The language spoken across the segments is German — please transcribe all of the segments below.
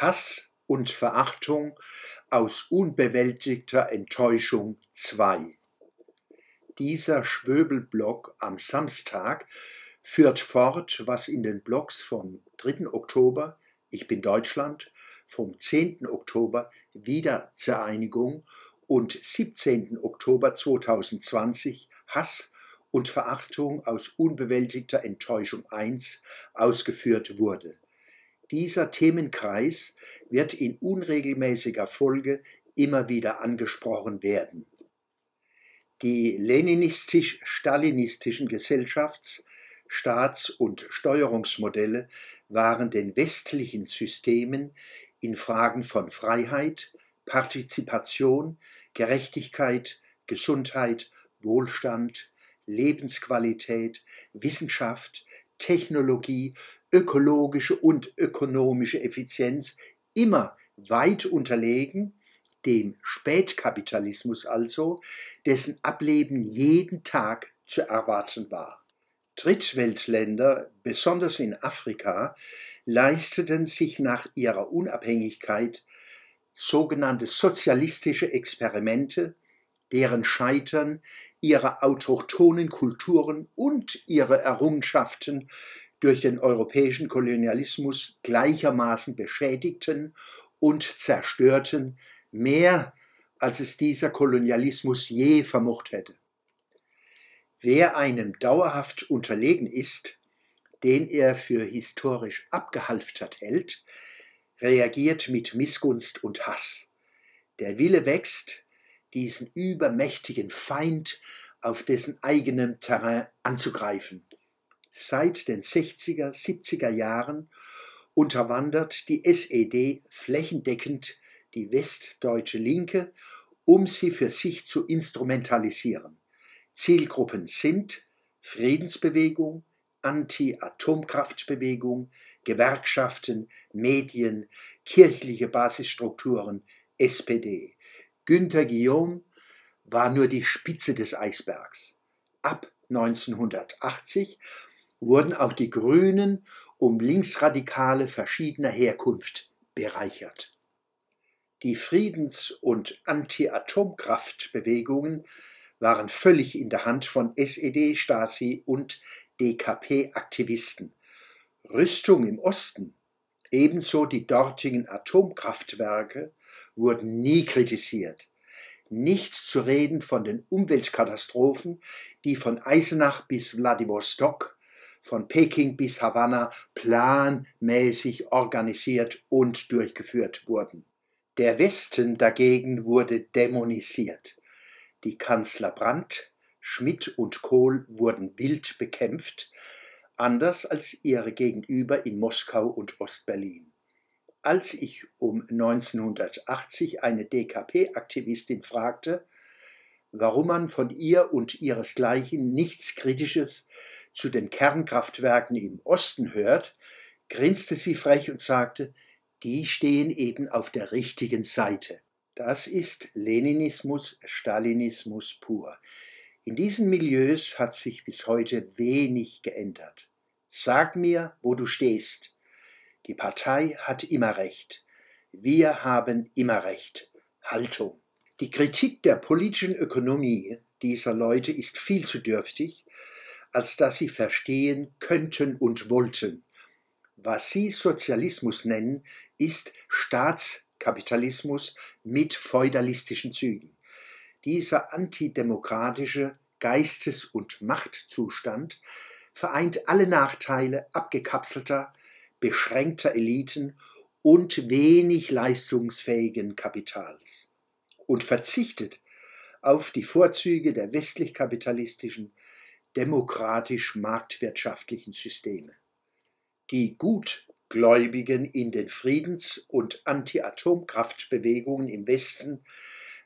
Hass und Verachtung aus unbewältigter Enttäuschung 2. Dieser Schwöbelblock am Samstag führt fort, was in den Blogs vom 3. Oktober Ich bin Deutschland, vom 10. Oktober Wiedervereinigung und 17. Oktober 2020 Hass und Verachtung aus unbewältigter Enttäuschung 1 ausgeführt wurde. Dieser Themenkreis wird in unregelmäßiger Folge immer wieder angesprochen werden. Die leninistisch-stalinistischen Gesellschafts-, Staats- und Steuerungsmodelle waren den westlichen Systemen in Fragen von Freiheit, Partizipation, Gerechtigkeit, Gesundheit, Wohlstand, Lebensqualität, Wissenschaft, Technologie, ökologische und ökonomische Effizienz immer weit unterlegen, dem Spätkapitalismus also, dessen Ableben jeden Tag zu erwarten war. Drittweltländer, besonders in Afrika, leisteten sich nach ihrer Unabhängigkeit sogenannte sozialistische Experimente, deren Scheitern ihre autochthonen Kulturen und ihre Errungenschaften durch den europäischen Kolonialismus gleichermaßen beschädigten und zerstörten, mehr als es dieser Kolonialismus je vermocht hätte. Wer einem dauerhaft unterlegen ist, den er für historisch abgehalftert hält, reagiert mit Missgunst und Hass. Der Wille wächst, diesen übermächtigen Feind auf dessen eigenem Terrain anzugreifen. Seit den 60er, 70er Jahren unterwandert die SED flächendeckend die westdeutsche Linke, um sie für sich zu instrumentalisieren. Zielgruppen sind Friedensbewegung, Anti-Atomkraftbewegung, Gewerkschaften, Medien, kirchliche Basisstrukturen, SPD. Günter Guillaume war nur die Spitze des Eisbergs. Ab 1980 wurden auch die Grünen um Linksradikale verschiedener Herkunft bereichert. Die Friedens- und Anti-Atomkraftbewegungen waren völlig in der Hand von SED, Stasi und DKP-Aktivisten. Rüstung im Osten, ebenso die dortigen Atomkraftwerke, wurden nie kritisiert. Nicht zu reden von den Umweltkatastrophen, die von Eisenach bis Wladiwostok, von Peking bis Havanna planmäßig organisiert und durchgeführt wurden. Der Westen dagegen wurde dämonisiert. Die Kanzler Brandt, Schmidt und Kohl wurden wild bekämpft, anders als ihre Gegenüber in Moskau und Ostberlin. Als ich um 1980 eine DKP-Aktivistin fragte, warum man von ihr und ihresgleichen nichts Kritisches zu den Kernkraftwerken im Osten hört, grinste sie frech und sagte, die stehen eben auf der richtigen Seite. Das ist Leninismus, Stalinismus pur. In diesen Milieus hat sich bis heute wenig geändert. Sag mir, wo du stehst. Die Partei hat immer recht. Wir haben immer recht. Haltung. Die Kritik der politischen Ökonomie dieser Leute ist viel zu dürftig, als dass sie verstehen könnten und wollten. Was sie Sozialismus nennen, ist Staatskapitalismus mit feudalistischen Zügen. Dieser antidemokratische Geistes- und Machtzustand vereint alle Nachteile abgekapselter, beschränkter Eliten und wenig leistungsfähigen Kapitals und verzichtet auf die Vorzüge der westlich-kapitalistischen, demokratisch-marktwirtschaftlichen Systeme. Die Gutgläubigen in den Friedens- und Anti-Atomkraftbewegungen im Westen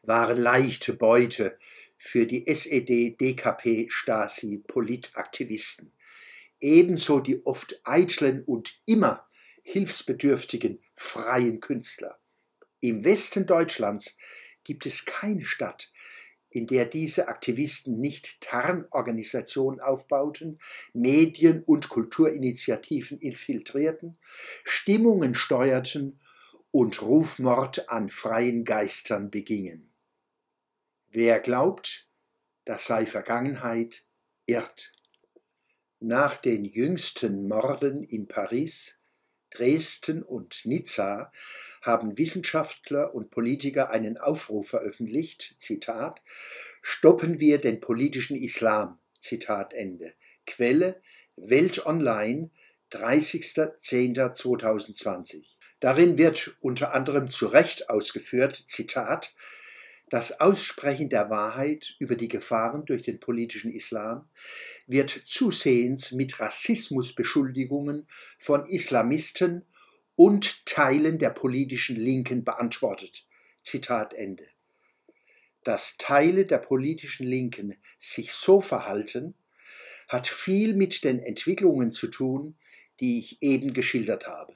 waren leichte Beute für die SED-DKP-Stasi-Politaktivisten. Ebenso die oft eitlen und immer hilfsbedürftigen freien Künstler. Im Westen Deutschlands gibt es keine Stadt, in der diese Aktivisten nicht Tarnorganisationen aufbauten, Medien- und Kulturinitiativen infiltrierten, Stimmungen steuerten und Rufmord an freien Geistern begingen. Wer glaubt, das sei Vergangenheit, irrt. Nach den jüngsten Morden in Paris, Dresden und Nizza haben Wissenschaftler und Politiker einen Aufruf veröffentlicht, Zitat, Stoppen wir den politischen Islam, Zitat Ende. Quelle Welt Online, 30.10.2020. Darin wird unter anderem zu Recht ausgeführt, Zitat, das Aussprechen der Wahrheit über die Gefahren durch den politischen Islam wird zusehends mit Rassismusbeschuldigungen von Islamisten und Teilen der politischen Linken beantwortet. Zitat Ende. Dass Teile der politischen Linken sich so verhalten, hat viel mit den Entwicklungen zu tun, die ich eben geschildert habe.